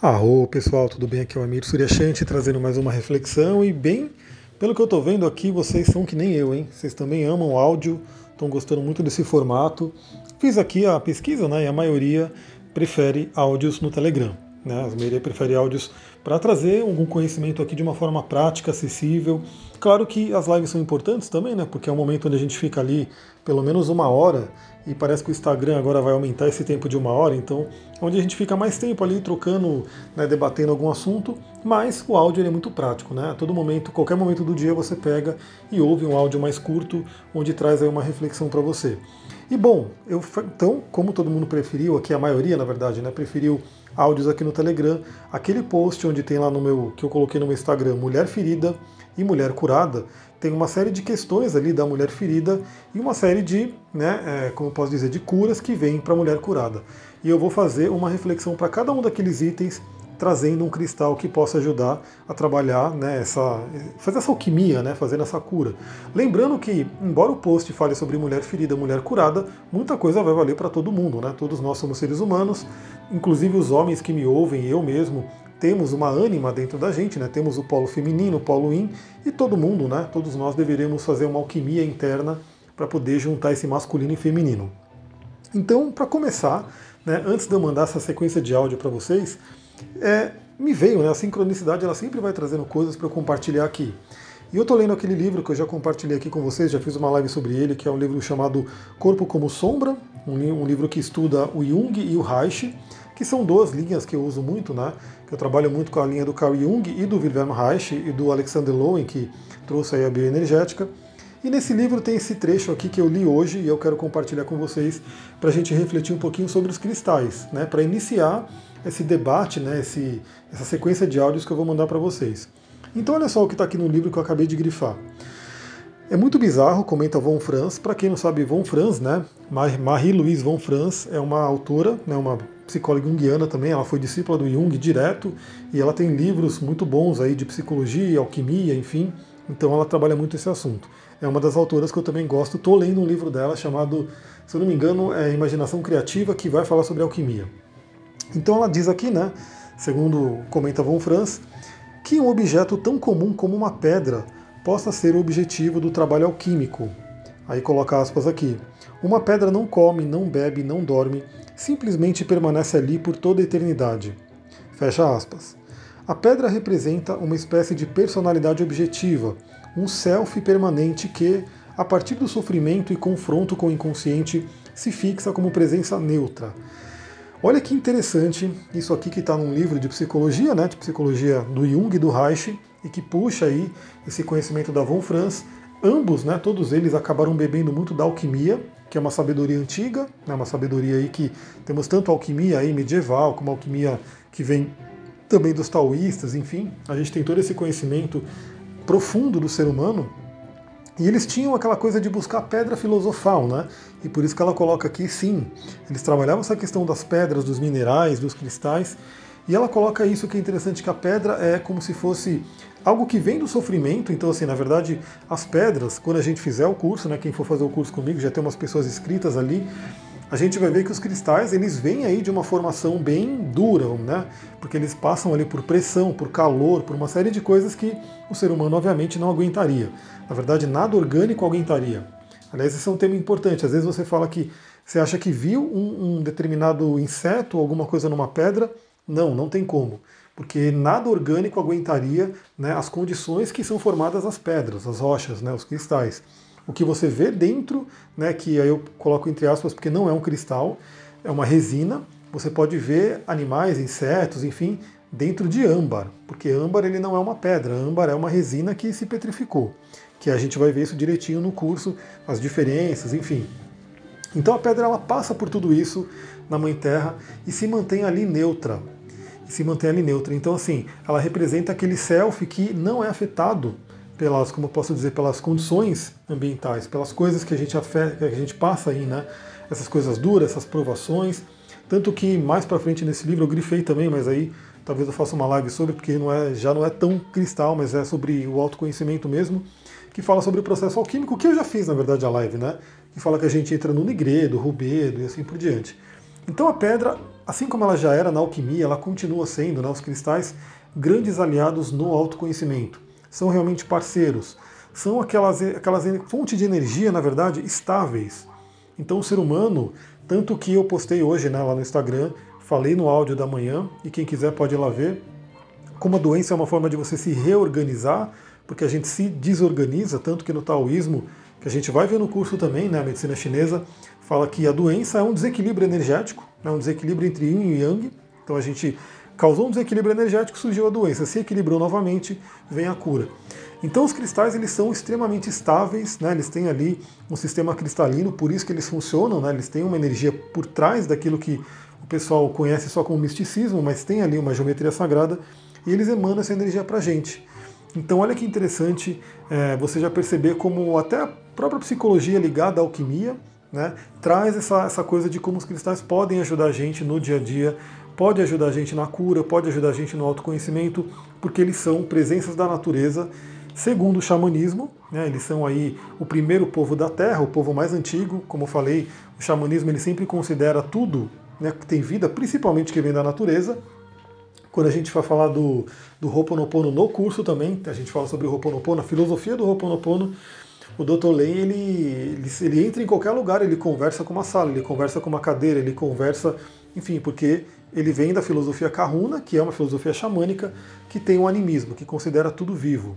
Arro pessoal, tudo bem? Aqui é o Amir Suryashanti trazendo mais uma reflexão e bem, pelo que eu estou vendo aqui, vocês são que nem eu, hein? Vocês também amam áudio, estão gostando muito desse formato. Fiz aqui a pesquisa, né? E a maioria prefere áudios no Telegram. Né? A maioria prefere áudios para trazer algum conhecimento aqui de uma forma prática, acessível. Claro que as lives são importantes também, né? Porque é um momento onde a gente fica ali pelo menos uma hora e parece que o Instagram agora vai aumentar esse tempo de uma hora, então onde a gente fica mais tempo ali trocando, né, debatendo algum assunto, mas o áudio é muito prático, né? A todo momento, qualquer momento do dia você pega e ouve um áudio mais curto, onde traz aí uma reflexão para você. E bom, eu, então, como todo mundo preferiu, aqui a maioria na verdade, né, preferiu áudios aqui no Telegram, aquele post onde tem lá no meu, que eu coloquei no meu Instagram, Mulher Ferida e Mulher Curada, tem uma série de questões ali da mulher ferida e uma série de, né, é, como eu posso dizer, de curas que vêm para a mulher curada. E eu vou fazer uma reflexão para cada um daqueles itens trazendo um cristal que possa ajudar a trabalhar, né, essa, fazer essa alquimia, né, fazendo essa cura. Lembrando que, embora o post fale sobre mulher ferida, mulher curada, muita coisa vai valer para todo mundo, né? Todos nós somos seres humanos, inclusive os homens que me ouvem, eu mesmo, temos uma ânima dentro da gente, né? Temos o polo feminino, o polo yin, e todo mundo, né? Todos nós deveremos fazer uma alquimia interna para poder juntar esse masculino e feminino. Então, para começar, né, antes de eu mandar essa sequência de áudio para vocês, é, me veio, né, a sincronicidade ela sempre vai trazendo coisas para eu compartilhar aqui. E eu estou lendo aquele livro que eu já compartilhei aqui com vocês, já fiz uma live sobre ele, que é um livro chamado Corpo como Sombra, um, um livro que estuda o Jung e o Reich, que são duas linhas que eu uso muito, né? Que eu trabalho muito com a linha do Carl Jung e do Wilhelm Reich e do Alexander Lowen, que trouxe aí a bioenergética. E nesse livro tem esse trecho aqui que eu li hoje e eu quero compartilhar com vocês para a gente refletir um pouquinho sobre os cristais, né? Para iniciar esse debate, né, esse, essa sequência de áudios que eu vou mandar para vocês. Então olha só o que está aqui no livro que eu acabei de grifar. É muito bizarro, comenta Von Franz. Para quem não sabe, Von Franz, né? Marie-Louise Von Franz é uma autora, né, uma psicóloga junguiana também. Ela foi discípula do Jung direto e ela tem livros muito bons aí de psicologia, alquimia, enfim. Então ela trabalha muito esse assunto. É uma das autoras que eu também gosto. Estou lendo um livro dela chamado, se eu não me engano, é Imaginação Criativa, que vai falar sobre alquimia. Então ela diz aqui, né, segundo comenta Von Franz, que um objeto tão comum como uma pedra possa ser o objetivo do trabalho alquímico. Aí coloca aspas aqui. Uma pedra não come, não bebe, não dorme, simplesmente permanece ali por toda a eternidade. Fecha aspas. A pedra representa uma espécie de personalidade objetiva, um self permanente que, a partir do sofrimento e confronto com o inconsciente, se fixa como presença neutra, Olha que interessante isso aqui que está num livro de psicologia, né, de psicologia do Jung e do Reich, e que puxa aí esse conhecimento da Von Franz. Ambos, né, todos eles acabaram bebendo muito da alquimia, que é uma sabedoria antiga, né, uma sabedoria aí que temos tanto alquimia aí medieval, como alquimia que vem também dos taoístas, enfim, a gente tem todo esse conhecimento profundo do ser humano e eles tinham aquela coisa de buscar pedra filosofal, né? E por isso que ela coloca aqui, sim, eles trabalhavam essa questão das pedras, dos minerais, dos cristais, e ela coloca isso que é interessante, que a pedra é como se fosse algo que vem do sofrimento, então assim, na verdade, as pedras, quando a gente fizer o curso, né, quem for fazer o curso comigo, já tem umas pessoas inscritas ali, a gente vai ver que os cristais eles vêm aí de uma formação bem dura, né? Porque eles passam ali por pressão, por calor, por uma série de coisas que o ser humano obviamente não aguentaria. Na verdade, nada orgânico aguentaria. Aliás, esse é um tema importante. Às vezes você fala que você acha que viu um, um determinado inseto ou alguma coisa numa pedra. Não, não tem como. Porque nada orgânico aguentaria né, as condições que são formadas as pedras, as rochas, né, os cristais o que você vê dentro, né, que aí eu coloco entre aspas porque não é um cristal, é uma resina. Você pode ver animais, insetos, enfim, dentro de âmbar, porque âmbar ele não é uma pedra, âmbar é uma resina que se petrificou, que a gente vai ver isso direitinho no curso, as diferenças, enfim. Então a pedra ela passa por tudo isso na Mãe Terra e se mantém ali neutra. Se mantém ali neutra. Então assim, ela representa aquele self que não é afetado pelas, como eu posso dizer, pelas condições ambientais, pelas coisas que a gente afeta, que a gente passa aí, né? Essas coisas duras, essas provações. Tanto que mais para frente nesse livro eu grifei também, mas aí talvez eu faça uma live sobre, porque não é, já não é tão cristal, mas é sobre o autoconhecimento mesmo, que fala sobre o processo alquímico, que eu já fiz, na verdade, a live, né? Que fala que a gente entra no nigredo, rubedo e assim por diante. Então a pedra, assim como ela já era na alquimia, ela continua sendo, né, os cristais, grandes aliados no autoconhecimento. São realmente parceiros. São aquelas, aquelas fontes de energia, na verdade, estáveis. Então o ser humano, tanto que eu postei hoje né, lá no Instagram, falei no áudio da manhã, e quem quiser pode ir lá ver, como a doença é uma forma de você se reorganizar, porque a gente se desorganiza, tanto que no taoísmo, que a gente vai ver no curso também, né, a medicina chinesa, fala que a doença é um desequilíbrio energético, é um desequilíbrio entre yin e yang, então a gente causou um desequilíbrio energético, surgiu a doença, se equilibrou novamente, vem a cura. Então os cristais eles são extremamente estáveis, né? eles têm ali um sistema cristalino, por isso que eles funcionam, né? eles têm uma energia por trás daquilo que o pessoal conhece só como misticismo, mas tem ali uma geometria sagrada e eles emanam essa energia para a gente. Então olha que interessante é, você já perceber como até a própria psicologia ligada à alquimia né, traz essa, essa coisa de como os cristais podem ajudar a gente no dia a dia, pode ajudar a gente na cura, pode ajudar a gente no autoconhecimento, porque eles são presenças da natureza Segundo o xamanismo, né, eles são aí o primeiro povo da Terra, o povo mais antigo. Como eu falei, o xamanismo ele sempre considera tudo né, que tem vida, principalmente que vem da natureza. Quando a gente vai falar do, do Ho'oponopono no curso também, a gente fala sobre o Ho'oponopono, a filosofia do Ho'oponopono, o Dr. Lane, ele, ele, ele entra em qualquer lugar, ele conversa com uma sala, ele conversa com uma cadeira, ele conversa, enfim, porque ele vem da filosofia Kahuna, que é uma filosofia xamânica, que tem um animismo, que considera tudo vivo.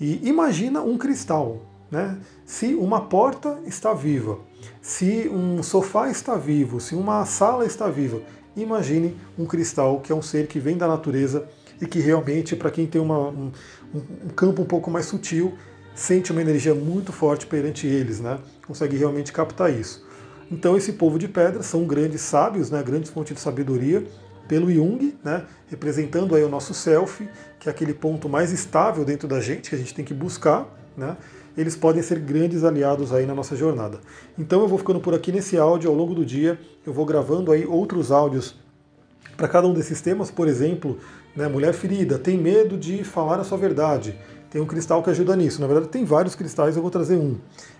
E imagina um cristal, né? Se uma porta está viva, se um sofá está vivo, se uma sala está viva, imagine um cristal que é um ser que vem da natureza e que realmente, para quem tem uma, um, um, campo um pouco mais sutil, sente uma energia muito forte perante eles, né? Consegue realmente captar isso. Então esse povo de pedra são grandes sábios, né? Grandes fontes de sabedoria pelo Jung, né, representando aí o nosso self, que é aquele ponto mais estável dentro da gente, que a gente tem que buscar, né, eles podem ser grandes aliados aí na nossa jornada. Então eu vou ficando por aqui nesse áudio ao longo do dia, eu vou gravando aí outros áudios para cada um desses temas, por exemplo, né, mulher ferida, tem medo de falar a sua verdade, tem um cristal que ajuda nisso. Na verdade, tem vários cristais, eu vou trazer um.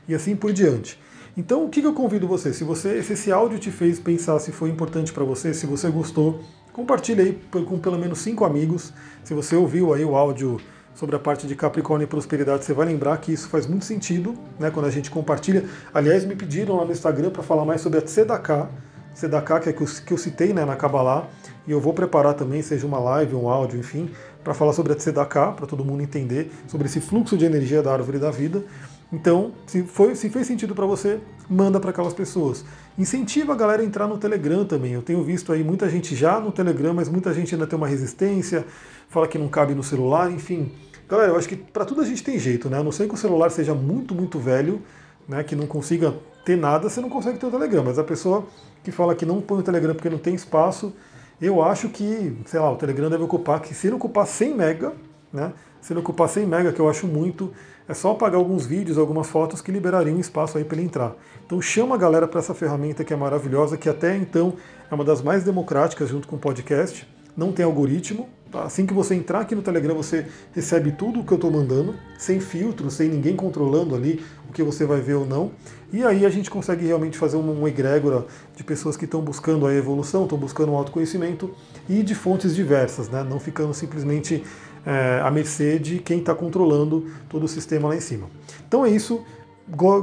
E assim por diante. Então, o que eu convido você? Se você, se esse áudio te fez pensar se foi importante para você, se você gostou, Compartilhe aí com pelo menos cinco amigos. Se você ouviu aí o áudio sobre a parte de Capricórnio e prosperidade, você vai lembrar que isso faz muito sentido, né, quando a gente compartilha. Aliás, me pediram lá no Instagram para falar mais sobre a Tzedakah, Tzedakah, que é que eu, que eu citei né, na Kabbalah, e eu vou preparar também, seja uma live, um áudio, enfim, para falar sobre a Tzedakah, para todo mundo entender sobre esse fluxo de energia da árvore da vida. Então, se, foi, se fez sentido para você, manda para aquelas pessoas. Incentiva a galera a entrar no Telegram também. Eu tenho visto aí muita gente já no Telegram, mas muita gente ainda tem uma resistência, fala que não cabe no celular, enfim. Galera, eu acho que para tudo a gente tem jeito, né? A não ser que o celular seja muito, muito velho, né, que não consiga ter nada, você não consegue ter o Telegram. Mas a pessoa que fala que não põe o Telegram porque não tem espaço, eu acho que, sei lá, o Telegram deve ocupar, que se ele ocupar 100 mega, né, se ele ocupar 100 mega, que eu acho muito, é só apagar alguns vídeos, algumas fotos que liberariam espaço aí para ele entrar. Então chama a galera para essa ferramenta que é maravilhosa, que até então é uma das mais democráticas junto com o podcast. Não tem algoritmo. Assim que você entrar aqui no Telegram, você recebe tudo o que eu estou mandando, sem filtro, sem ninguém controlando ali o que você vai ver ou não. E aí a gente consegue realmente fazer uma egrégora de pessoas que estão buscando a evolução, estão buscando o autoconhecimento e de fontes diversas, né? não ficando simplesmente é, à mercê de quem está controlando todo o sistema lá em cima. Então é isso.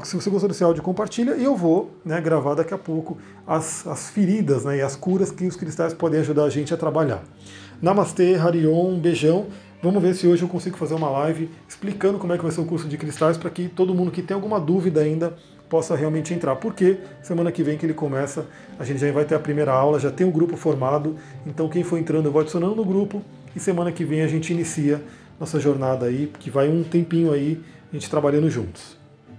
Se você gostou desse áudio, compartilha e eu vou né, gravar daqui a pouco as, as feridas né, e as curas que os cristais podem ajudar a gente a trabalhar. Namastê, Harion, beijão. Vamos ver se hoje eu consigo fazer uma live explicando como é que vai ser o curso de cristais para que todo mundo que tem alguma dúvida ainda possa realmente entrar. Porque semana que vem que ele começa, a gente já vai ter a primeira aula, já tem um grupo formado. Então quem for entrando, eu vou adicionando no grupo e semana que vem a gente inicia nossa jornada aí, que vai um tempinho aí, a gente trabalhando juntos.